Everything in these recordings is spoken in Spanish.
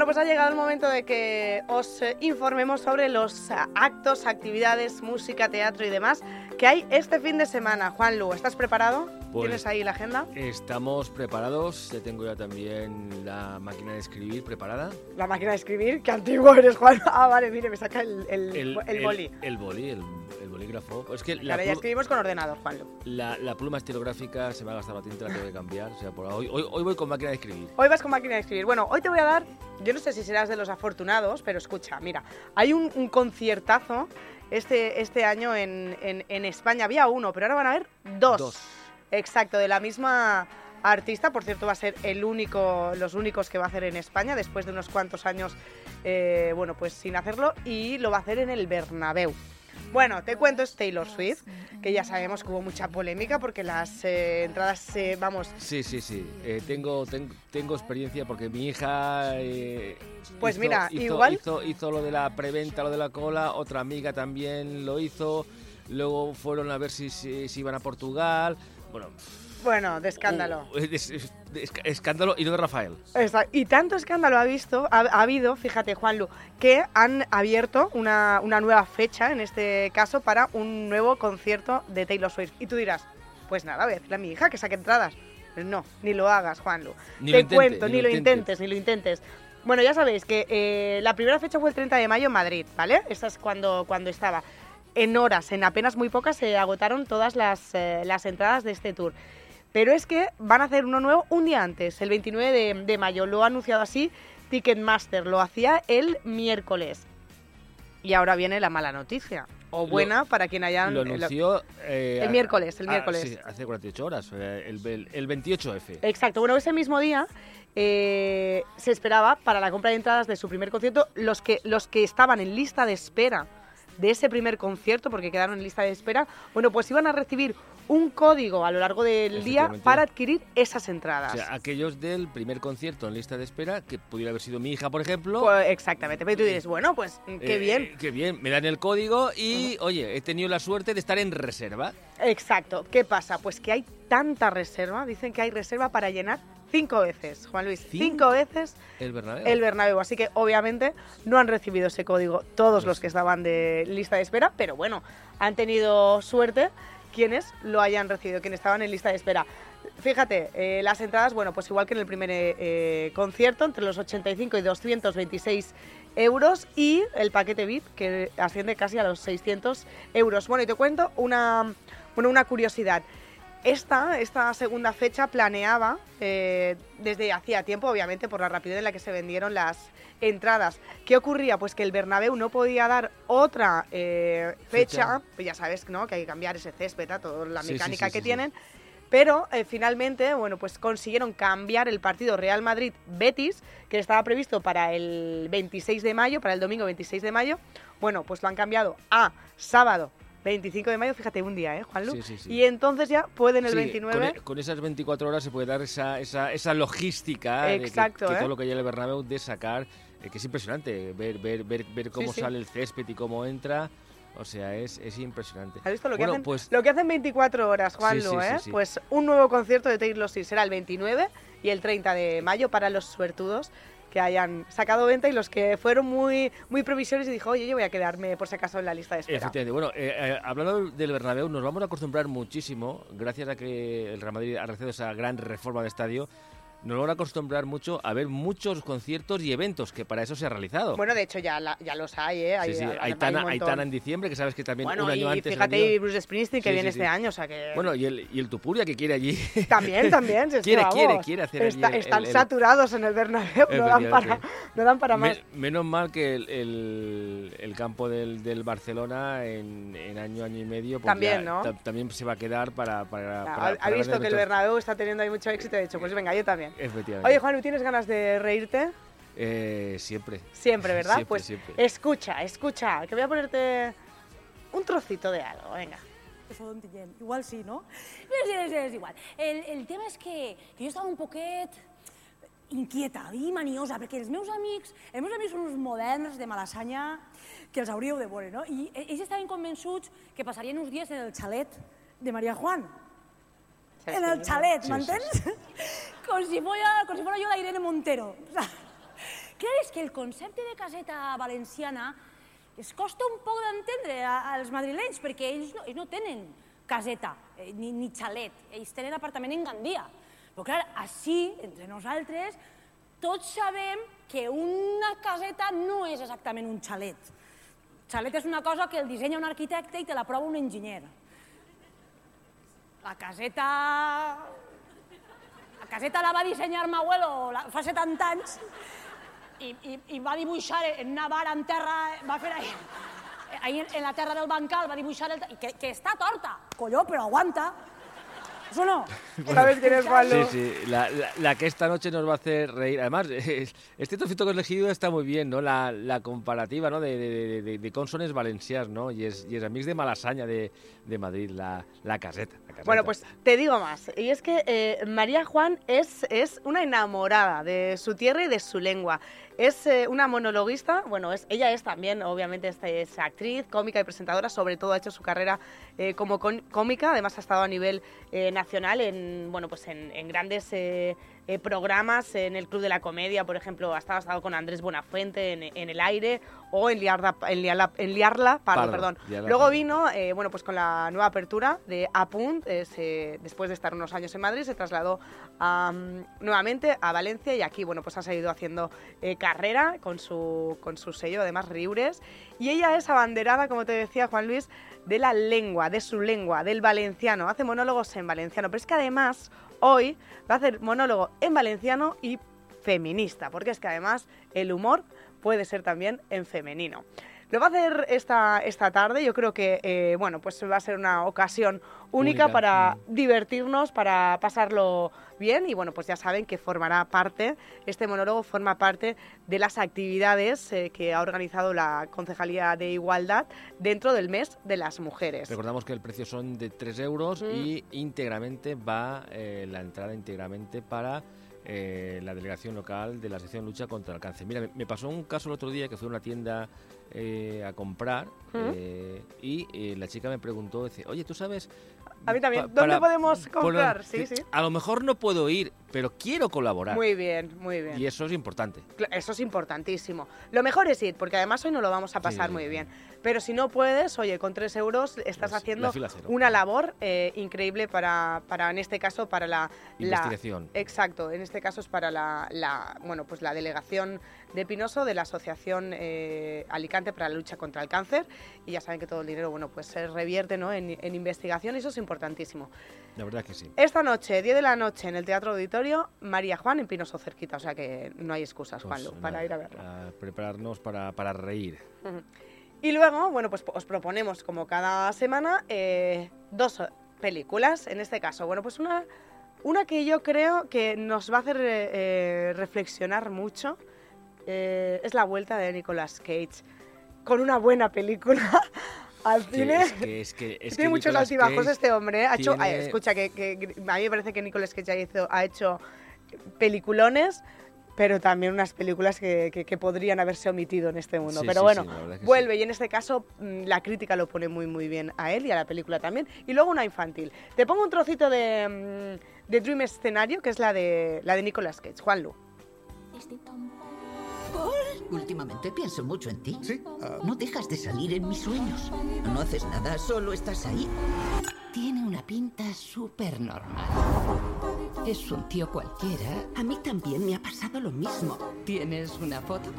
Bueno, pues ha llegado el momento de que os eh, informemos sobre los eh, actos, actividades, música, teatro y demás que hay este fin de semana. Juan Lu, ¿estás preparado? Pues ¿Tienes ahí la agenda? Estamos preparados, ya tengo ya también la máquina de escribir preparada. La máquina de escribir, qué antiguo eres, Juan. Ah, vale, mire, me saca el, el, el, boli. El, boli, el, el bolígrafo. Es que la ya escribimos con ordenador, Juan. La, la, pluma estilográfica se me ha gastado la tinta, la tengo que cambiar. O sea, por hoy, hoy, hoy voy con máquina de escribir. Hoy vas con máquina de escribir. Bueno, hoy te voy a dar, yo no sé si serás de los afortunados, pero escucha, mira, hay un, un conciertazo este, este año en, en, en, España. Había uno, pero ahora van a haber dos. Dos. Exacto, de la misma artista. Por cierto, va a ser el único, los únicos que va a hacer en España después de unos cuantos años, eh, bueno, pues sin hacerlo. Y lo va a hacer en el Bernabéu. Bueno, te cuento, es Taylor Swift, que ya sabemos que hubo mucha polémica porque las eh, entradas, eh, vamos... Sí, sí, sí. Eh, tengo, ten, tengo experiencia porque mi hija... Pues hizo, mira, hizo, igual... Hizo, hizo lo de la preventa, lo de la cola, otra amiga también lo hizo, luego fueron a ver si, si, si iban a Portugal, bueno... Bueno, de escándalo. Uh, escándalo y no de Rafael. Exacto. Y tanto escándalo ha, visto, ha, ha, habido, fíjate, Juanlu, que han abierto una, una, nueva fecha, en este caso, para un nuevo concierto de Taylor Swift. Y tú dirás, pues nada, voy a decirle a mi hija que saque entradas. Pues no, ni lo hagas, Juanlu. Ni Te intente, cuento, ni lo intentes, ni lo intentes. Bueno, ya sabéis que eh, la primera fecha fue el 30 de mayo en Madrid, ¿vale? Esa es cuando, cuando estaba. En horas, en apenas muy pocas, se agotaron todas las, eh, las entradas de este tour. Pero es que van a hacer uno nuevo un día antes, el 29 de, de, mayo. Lo ha anunciado así Ticketmaster. Lo hacía el miércoles. Y ahora viene la mala noticia. O buena lo, para quien hayan... Lo anunció... Eh, el miércoles, el miércoles. Ah, sí, hace 48 horas, el, el, el 28F. Exacto. Bueno, ese mismo día eh, se esperaba para la compra de entradas de su primer concierto los que, los que estaban en lista de espera de ese primer concierto, porque quedaron en lista de espera, bueno, pues iban a recibir un código a lo largo del día para adquirir esas entradas. O sea, aquellos del primer concierto en lista de espera, que pudiera haber sido mi hija, por ejemplo. Pues exactamente, pero tú dices, bueno, pues qué eh, bien. Qué bien, me dan el código y, oye, he tenido la suerte de estar en reserva. Exacto, ¿qué pasa? Pues que hay tanta reserva, dicen que hay reserva para llenar cinco veces, Juan Luis, cinco, cinco veces el Bernabéu. el Bernabéu. Así que obviamente no han recibido ese código todos pues los que estaban de lista de espera, pero bueno, han tenido suerte quienes lo hayan recibido, quienes estaban en lista de espera. Fíjate, eh, las entradas, bueno, pues igual que en el primer eh, concierto, entre los 85 y 226 euros y el paquete VIP, que asciende casi a los 600 euros. Bueno, y te cuento una, bueno, una curiosidad. Esta, esta segunda fecha planeaba eh, desde hacía tiempo, obviamente, por la rapidez en la que se vendieron las entradas. ¿Qué ocurría? Pues que el Bernabéu no podía dar otra eh, fecha, fecha. Pues ya sabes, ¿no? Que hay que cambiar ese césped, toda la sí, mecánica sí, sí, que tienen. Pero eh, finalmente, bueno, pues consiguieron cambiar el partido Real Madrid-Betis, que estaba previsto para el 26 de mayo, para el domingo 26 de mayo. Bueno, pues lo han cambiado a sábado 25 de mayo, fíjate, un día, ¿eh, Juanlu? Sí, sí, sí. Y entonces ya pueden el 29... Con, e, con, esas 24 horas se puede dar esa, esa, esa logística Exacto, de que, que ¿eh? todo lo que hay en el Bernabéu de sacar, eh, que es impresionante, ver, ver, ver, ver cómo sale el césped y cómo entra... O sea, es, es impresionante. ¿Has visto lo que, bueno, hacen, pues... lo que hacen 24 horas, Juanlu? ¿eh? Pues un nuevo concierto de Taylor Swift será el 29 y el 30 de mayo para los suertudos que hayan sacado venta y los que fueron muy, muy provisores y dijo, oye, yo voy a quedarme por si acaso en la lista de espera. Efectivamente. Bueno, eh, eh, hablando del Bernabéu, nos vamos a acostumbrar muchísimo, gracias a que el Real Madrid ha realizado esa gran reforma de estadio, nos van a acostumbrar mucho a ver muchos conciertos y eventos, que para eso se ha realizado. Bueno, de hecho ya, la, ya los hay, ¿eh? Hay, sí, sí. hay, Aitana, hay Aitana en diciembre, que sabes que también bueno, un año y antes... fíjate, y Bruce Springsteen, que sí, viene este año, o sea que... Bueno, y el, y el Tupuria, que quiere allí... También, también. Quiere, que, quiere, quiere hacer está, allí el, Están el, saturados en el Bernabéu, no dan para, no dan para más. Me, menos mal que el, campo del, del Barcelona en, en, año, año y medio... Pues también, ¿no? También se va a quedar para... para, ya, para ha, para visto que el Bernabéu está teniendo ahí mucho éxito, de hecho, pues venga, yo también. Efectivamente. Oye, Juan, ¿tienes ganas de reírte? Eh, siempre. Siempre, ¿verdad? Siempre, pues siempre. escucha, escucha, que voy a ponerte un trocito de algo, venga. Igual sí, no? És, és, és igual. El, el tema és que, que jo estava un poquet inquieta i maniosa, perquè els meus amics, els meus amics són uns moderns de Malassanya que els hauríeu de veure, no? I ells estaven convençuts que passarien uns dies en el xalet de Maria Juan. En el xalet, sí, m'entens? Sí, sí. com, si fuera, com si fuera yo la Irene Montero. És que el concepte de caseta valenciana es costa un poc d'entendre als madrilenys, perquè ells no, ells no tenen caseta eh, ni, ni xalet, ells tenen apartament en Gandia. Però clar, així, entre nosaltres, tots sabem que una caseta no és exactament un xalet. Xalet és una cosa que el dissenya un arquitecte i te l'aprova un enginyer. La caseta... La caseta la va dissenyar ma abuelo fa 70 anys i, i, i va dibuixar en una vara en terra, va fer ahí, ahí en, la terra del bancal, va dibuixar el... Que, que està torta, colló, però aguanta. ¿Eso no? ¿Sabes quién es Juanlu? Sí, sí, la, la- la que esta noche nos va a hacer reír. Además, es- este trocito que has elegido está muy bien, ¿no? La, la comparativa, ¿no? De, de, de, consones ¿no? Y es, y es amics de Malasaña de, de Madrid, la, la caseta. la caseta. Bueno, pues te digo más. Y es que eh, María Juan es, es una enamorada de su tierra y de su lengua. Es eh, una monologuista, bueno, es, ella es también, obviamente, es, es actriz, cómica y presentadora, sobre todo ha hecho su carrera eh, como con- cómica, además ha estado a nivel eh, nacional en, bueno, pues en, en grandes eh, programas, en el Club de la Comedia, por ejemplo, ha estado, ha estado con Andrés Buenafuente en, en El Aire o en Liarla, en Liarla, en Liarla Pardo, Pardo, perdón. Liarla Luego Pardo. vino, eh, bueno, pues con la nueva apertura de Apunt, eh, se- después de estar unos años en Madrid, se trasladó a, nuevamente a Valencia y aquí, bueno, pues ha seguido haciendo carrera con su, con su sello, además Riures. Y ella es abanderada, como te decía Juan Luis, de la lengua, de su lengua, del valenciano. Hace monólogos en valenciano, pero es que además hoy va a hacer monólogo en valenciano y feminista, porque es que además el humor puede ser también en femenino. Lo va a hacer esta, esta tarde, yo creo que eh, bueno, pues va a ser una ocasión única, Única, para divertirnos, para pasarlo bien y bueno, pues ya saben que formará parte, este monólogo forma parte de las actividades eh, que ha organizado la Concejalía de Igualdad dentro del mes de las mujeres. Recordamos que el precio son de 3 euros Mm. y íntegramente va eh, la entrada íntegramente para eh, la delegación local de la sección lucha contra el cáncer. Mira, me, pasó un caso el otro día que fui a una tienda eh, a comprar Mm. eh, y la chica me preguntó, dice, oye, ¿tú sabes? A mí también. pa- ¿Dónde podemos por- comprar? Sí, sí. A lo mejor no puedo ir, pero quiero colaborar. Muy bien, muy bien. Y eso es importante. Eso es importantísimo. Lo mejor es ir, porque además hoy no lo vamos a pasar Sí, muy bien. Pero si no puedes, oye, con tres euros estás Pues, haciendo la una labor eh, increíble para, para, en este caso, para la... la- Investigación. exacto, en este caso es para la, la, bueno, pues la delegación de Pinoso de la Asociación eh, Alicante para la Lucha contra el Cáncer. Y ya saben que todo el dinero, bueno, pues se revierte ¿no? en, en investigación y eso es importantísimo. La verdad que sí. Esta noche, 10 de la noche, en el Teatro Auditorio, María Juan en Pinoso cerquita, o sea que no hay excusas, Pues, Juanlu, nada, para ir a verla. a prepararnos para, para reír. Ujú. Y luego, bueno, pues os proponemos, como cada semana, eh, dos películas. En este caso, bueno, pues una, una que yo creo que nos va a hacer eh, eh, reflexionar mucho eh, es La Vuelta de Nicolas Cage. Con una buena película al cine. es que, es que, es tiene que muchos Nicolas altibajos Cage este hombre. ¿eh? Ha hecho, ay, escucha, que, que- a mí me parece que Nicolas Cage ha hecho, ha hecho peliculones, pero también unas películas que, que- que podrían haberse omitido en este mundo. Sí, pero sí, bueno, sí, vuelve y en este caso mm, la crítica lo pone muy muy bien a él y a la película también. Y luego una infantil. Te pongo un trocito de, mm, de Dream Escenario, que es la de, la de Nicolas Cage. Juanlu. Últimamente pienso mucho en ti. Sí, ah, No dejas de salir en mis sueños. No haces nada, solo estás ahí. Tiene una pinta súper normal. Es un tío cualquiera. A mí también me ha pasado lo mismo. ¿Tienes una foto?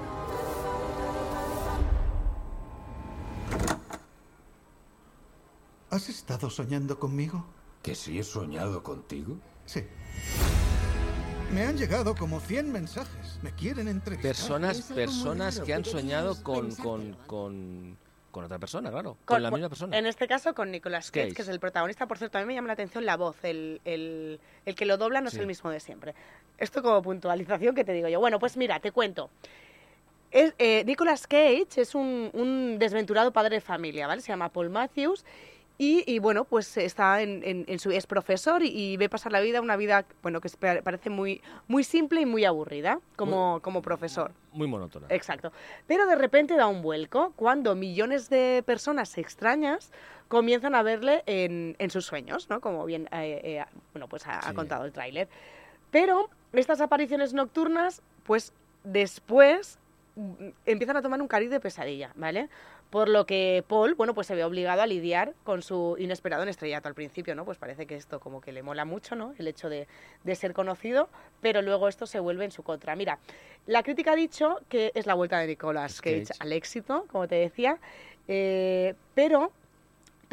¿has estado soñando conmigo? ¿Que sí he soñado contigo? Sí. Me han llegado como 100 mensajes. Me quieren entrevistar. Personas, personas que han soñado con, con, con, con otra persona, claro. Con, la misma persona. En este caso con Nicolas Cage, Cage. que es el protagonista. Por cierto, a mí me llama la atención la voz. El, el- el que lo dobla no Sí. es el mismo de siempre. Esto como puntualización que te digo yo. Bueno, pues mira, te cuento. Es, eh, Nicolas Cage es un, un desventurado padre de familia, ¿vale? Se llama Paul Matthews. Y, y, bueno, pues está en, en- en su, es profesor y, y ve pasar la vida, una vida, bueno, que parece muy, muy simple y muy aburrida como, como profesor. Muy monótona. Exacto. Pero de repente da un vuelco cuando millones de personas extrañas comienzan a verle en, en sus sueños, ¿no? Como bien eh, eh, bueno, pues ha, ha contado el tráiler. Pero estas apariciones nocturnas, pues después mm, empiezan a tomar un cariz de pesadilla, ¿vale? Por lo que Paul, bueno, pues se ve obligado a lidiar con su inesperado en estrellato al principio, ¿no? Pues parece que esto como que le mola mucho, ¿no? El hecho de, de ser conocido, pero luego esto se vuelve en su contra. Mira, la crítica ha dicho que es la vuelta de Nicolas Cage, Cage. al éxito, como te decía, eh, pero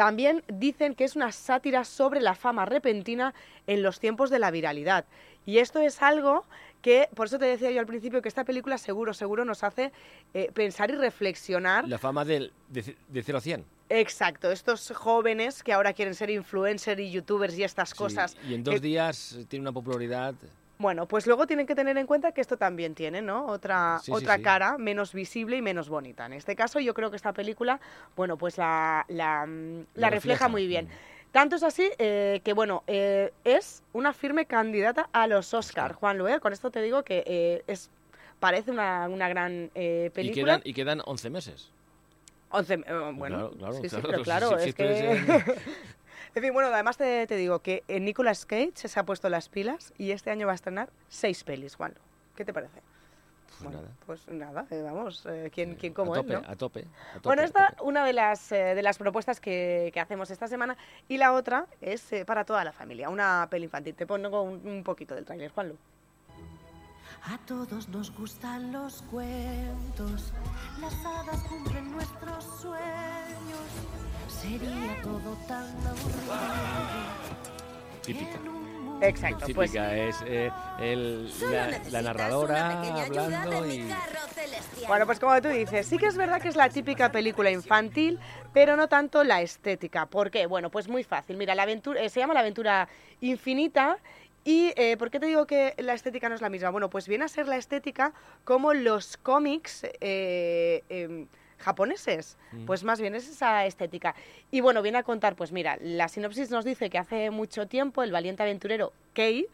también dicen que es una sátira sobre la fama repentina en los tiempos de la viralidad. Y esto es algo que, por eso te decía yo al principio, que esta película seguro, seguro nos hace eh, pensar y reflexionar. La fama del, de, de 0 a 100. Exacto, estos jóvenes que ahora quieren ser influencers y youtubers y estas Sí, cosas. y en dos días tiene una popularidad. Bueno, pues luego tienen que tener en cuenta que esto también tiene, ¿no? Otra, Sí, otra sí. cara menos visible y menos bonita. En este caso, yo creo que esta película, bueno, pues la, la, mm, la refleja refleja, muy bien. mm. Tanto es así eh, que, bueno, eh, es una firme candidata a los Oscar, Juan Luer. Con esto te digo que eh, es parece una, una gran eh, Y película. quedan, y quedan 11 meses. 11, eh, bueno, Claro, claro, sí, sí, claro, pero claro, sí, es que... es, en fin, bueno, además te, te digo que Nicolas Cage se ha puesto las pilas y este año va a estrenar seis pelis, Juan. ¿Qué te parece? Pues Bueno, nada. pues nada, eh, vamos, eh, ¿quién, quién como a él, tope, no? a tope, a tope, Bueno, esta tope. una de las, eh, de las propuestas que, que hacemos esta semana y la otra es para toda la familia, una peli infantil. Te pongo un, un poquito del tráiler, Juanlu. A todos nos gustan los cuentos, las hadas cumplen nuestros sueños. Sería todo tan aburrido. Típica. Exacto, pues Típica, es eh, el- la, narradora hablando y... Bueno, pues como tú dices, sí que es verdad que es la típica película infantil, pero no tanto la estética. ¿Por qué? Bueno, pues muy fácil. Mira, la aventura, eh, se llama La aventura infinita. ¿Y eh, por qué te digo que la estética no es la misma? Bueno, pues viene a ser la estética como los cómics eh, em, japoneses. Mm. Pues más bien es esa estética. Y bueno, viene a contar, pues mira, la sinopsis nos dice que hace mucho tiempo el valiente aventurero Kei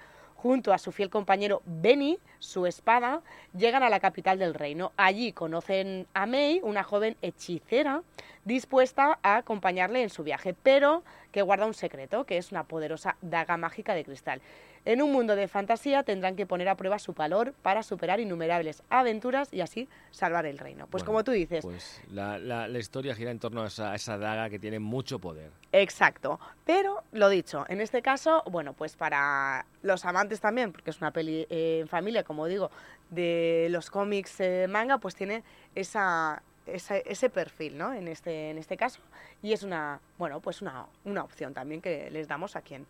junto a su fiel compañero Benny, su espada, llegan a la capital del reino. Allí conocen a Mei, una joven hechicera dispuesta a acompañarle en su viaje, pero que guarda un secreto, que es una poderosa daga mágica de cristal. En un mundo de fantasía tendrán que poner a prueba su valor para superar innumerables aventuras y así salvar el reino. Pues Bueno, como tú dices, Pues la, la- la historia gira en torno a esa, a esa daga que tiene mucho poder. Exacto. Pero, lo dicho, en este caso, bueno, pues para los amantes también, porque es una peli eh, en familia, como digo, de los cómics eh, manga, pues tiene esa, esa- ese perfil, ¿no? En este, en este caso. Y es una, bueno, pues una, una opción también que les damos a quien,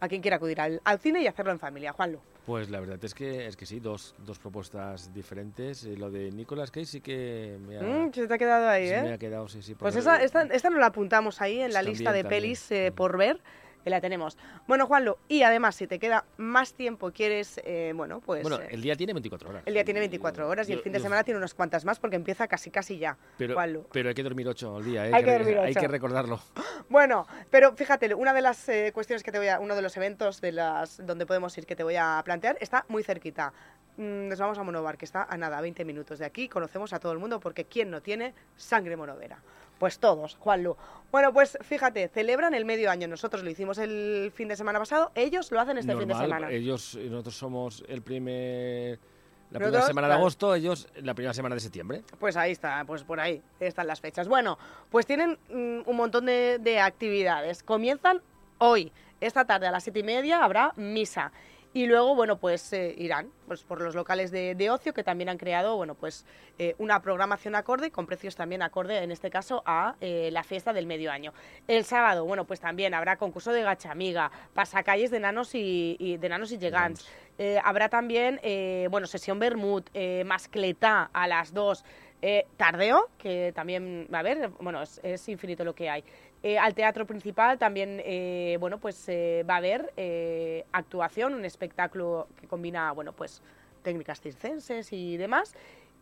a quien quiera acudir al, al cine y hacerlo en familia. Juanlu. Pues la verdad es que es que sí, dos, dos propuestas diferentes. Eh, lo de Nicolas Cage sí que me ha, Mm, se te ha quedado ahí, sí ¿eh? me ha quedado, sí, sí. Pues esa, esta, esta nos la apuntamos ahí en la También, lista de también. pelis eh, por ver, que la tenemos. Bueno, Juanlu, y además, si te queda más tiempo, quieres, eh, bueno, pues... Bueno, eh, el día tiene 24 horas. el día tiene 24 horas y el fin de semana tiene unas cuantas más porque empieza casi casi ya. Pero, pero hay que dormir 8 al día, ¿eh? Hay que dormir Hay ocho. que recordarlo. Bueno, pero fíjate, una de las eh, cuestiones que te voy a, uno de los eventos de las donde podemos ir que te voy a plantear está muy cerquita. Mm, Nos vamos a Monobar, que está a nada, a 20 minutos de aquí. Conocemos a todo el mundo porque ¿quién no tiene sangre monovera? Pues todos, Juanlu. Bueno, pues fíjate, celebran el medio año. Nosotros lo hicimos el fin de semana pasado, ellos lo hacen este fin de semana. Ellos, nosotros somos el primer... La Nosotros, primera semana de agosto, ellos la primera semana de septiembre. Pues ahí está, pues por ahí están las fechas. Bueno, pues tienen mm, un montón de, de actividades. Comienzan hoy, esta tarde a las siete y media habrá misa. Y luego, bueno, pues eh, irán pues, por los locales de, de ocio que también han creado, bueno, pues eh, una programación acorde con precios también acorde, en este caso, a eh, la fiesta del medio año. El sábado, bueno, pues también habrá concurso de gachamiga, pasacalles de nanos y, y- de nanos y llegants. Habrá también, eh, bueno, sesión Bermud, eh, mascletá a las 2, eh, tardeo, que también va a haber, bueno, es, es infinito lo que hay. Eh, al teatro principal también, eh, bueno, pues eh, va a haber actuación, un espectáculo que combina, bueno, pues técnicas circenses y demás.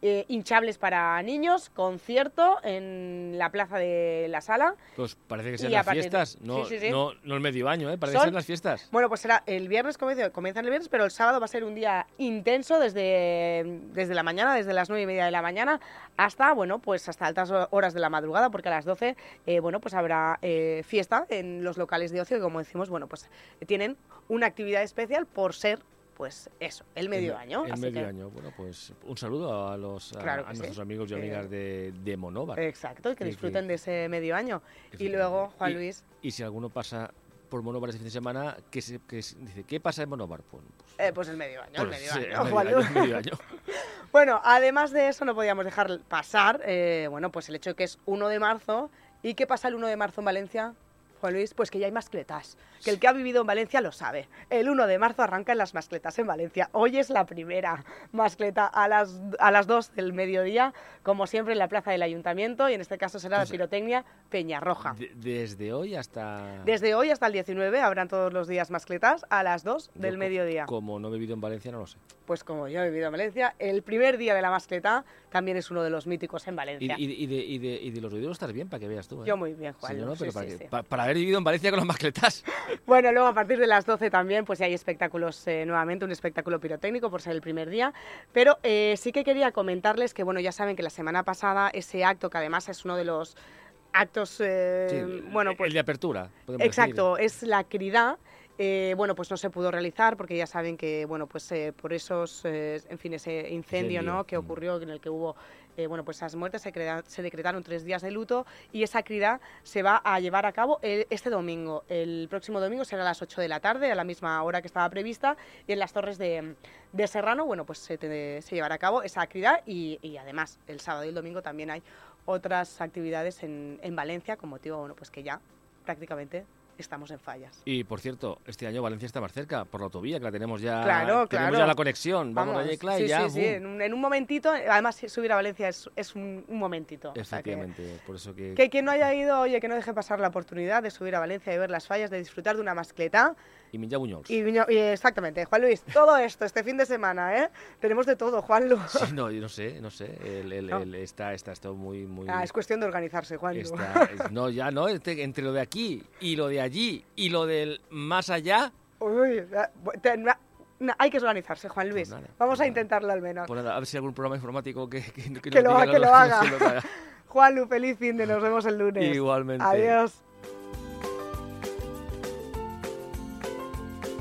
Eh, hinchables para niños, concierto en la plaza de la sala. Pues parece que a las partir fiestas, no, Sí, sí, sí. no, no el medio año, ¿eh? Parece Son- que sean las fiestas. Bueno, pues será el viernes, comienzan el viernes, pero el sábado va a ser un día intenso desde, desde la mañana, desde las nueve y media de la mañana hasta, bueno, pues hasta altas horas de la madrugada, porque a las 12, eh, bueno, pues habrá eh, fiesta en los locales de ocio que, como decimos, bueno, pues tienen una actividad especial por ser pues eso, el medio año. El así medio que- año. Bueno, pues un saludo a los a, Claro a que sí. nuestros amigos y Eh, amigas de, de Monóvar. Exacto, y que disfruten de ese medio año. Y luego, Juan Y- Luis, Y si alguno pasa por Monóvar este fin de semana, se, se- dice, ¿qué pasa en Monóvar? Pues, pues, eh, pues el medio año, el pues, sí, medio año, el medio año. Bueno, además de eso no podíamos dejar pasar, eh, bueno, pues el hecho de que es 1 de marzo. ¿Y qué pasa el 1 de marzo en Valencia? Juan Luis, pues que ya hay mascletas. Que el que ha vivido en Valencia lo sabe. El 1 de marzo arrancan las mascletas en Valencia. Hoy es la primera mascleta a las, a las 2 del mediodía, como siempre en la plaza del ayuntamiento, y en este caso será la pirotecnia Peñarroja. De- desde hoy hasta... Desde hoy hasta el 19 habrán todos los días mascletas a las 2 Yo del co- mediodía. Como no he vivido en Valencia, no lo sé. Pues como yo he vivido en Valencia, el primer día de la mascleta también es uno de los míticos en Valencia. y- y de, y, de, y de los oídos estás bien, para que veas tú. ¿eh? Yo muy bien, Sí, Juan. no, no, sí, pero sí, para, que- sí. pa- para haber vivido en Valencia con las mascletas. Bueno, luego a partir de las 12 también pues ya hay espectáculos eh, nuevamente, un espectáculo pirotécnico por ser el primer día. Pero eh, sí que quería comentarles que, bueno, ya saben que la semana pasada ese acto, que además es uno de los actos, eh, Sí, bueno, pues el de apertura. podemos Exacto, es la crida. eh, bueno, pues no se pudo realizar porque ya saben que, bueno, pues eh, por esos, eh, en fin, ese incendio, Incendio, ¿no? Que mm. ocurrió, en el que hubo, eh, bueno, pues esas muertes, se, decretaron tres días de luto y esa crida se va a llevar a cabo este domingo. El próximo domingo será a las 8 de la tarde, a la misma hora que estaba prevista, y en las torres de, Serrano, bueno, pues se, llevará a cabo esa crida y, y además el sábado y el domingo también hay otras actividades en, en Valencia con motivo, bueno, pues que ya prácticamente estamos en fallas. Y por cierto, este año Valencia está más cerca por la autovía, que la tenemos ya. Claro, tenemos claro. ya la conexión. Vamos, a Yecla sí, y ya. sí, sí, ¡bum! en un, en un momentito, además subir a Valencia es, es un, un momentito. o sea que- por eso que. que quien no haya ido, oye, que no deje pasar la oportunidad de subir a Valencia y ver las fallas, de disfrutar de una mascleta. Y Minja Buñols. Y, exactamente, Juan Luis, todo esto este fin de semana, ¿eh? Tenemos de todo, Juan Luis. Sí, no, yo no sé, no sé. El, el- No. el- está, está esto muy. muy Ah, es cuestión de organizarse, Juan Luis. está- no, ya no, entre, entre lo de aquí y lo de allí y lo del más allá. Uy, bu- te- na- na- hay que organizarse, Juan Luis. nada, Vamos a intentarlo al menos. Pues nada, a ver si hay algún programa informático que, que, Que lo que haga. lo haga. Juan Luis, feliz fin de nos vemos el lunes. Igualmente. Adiós.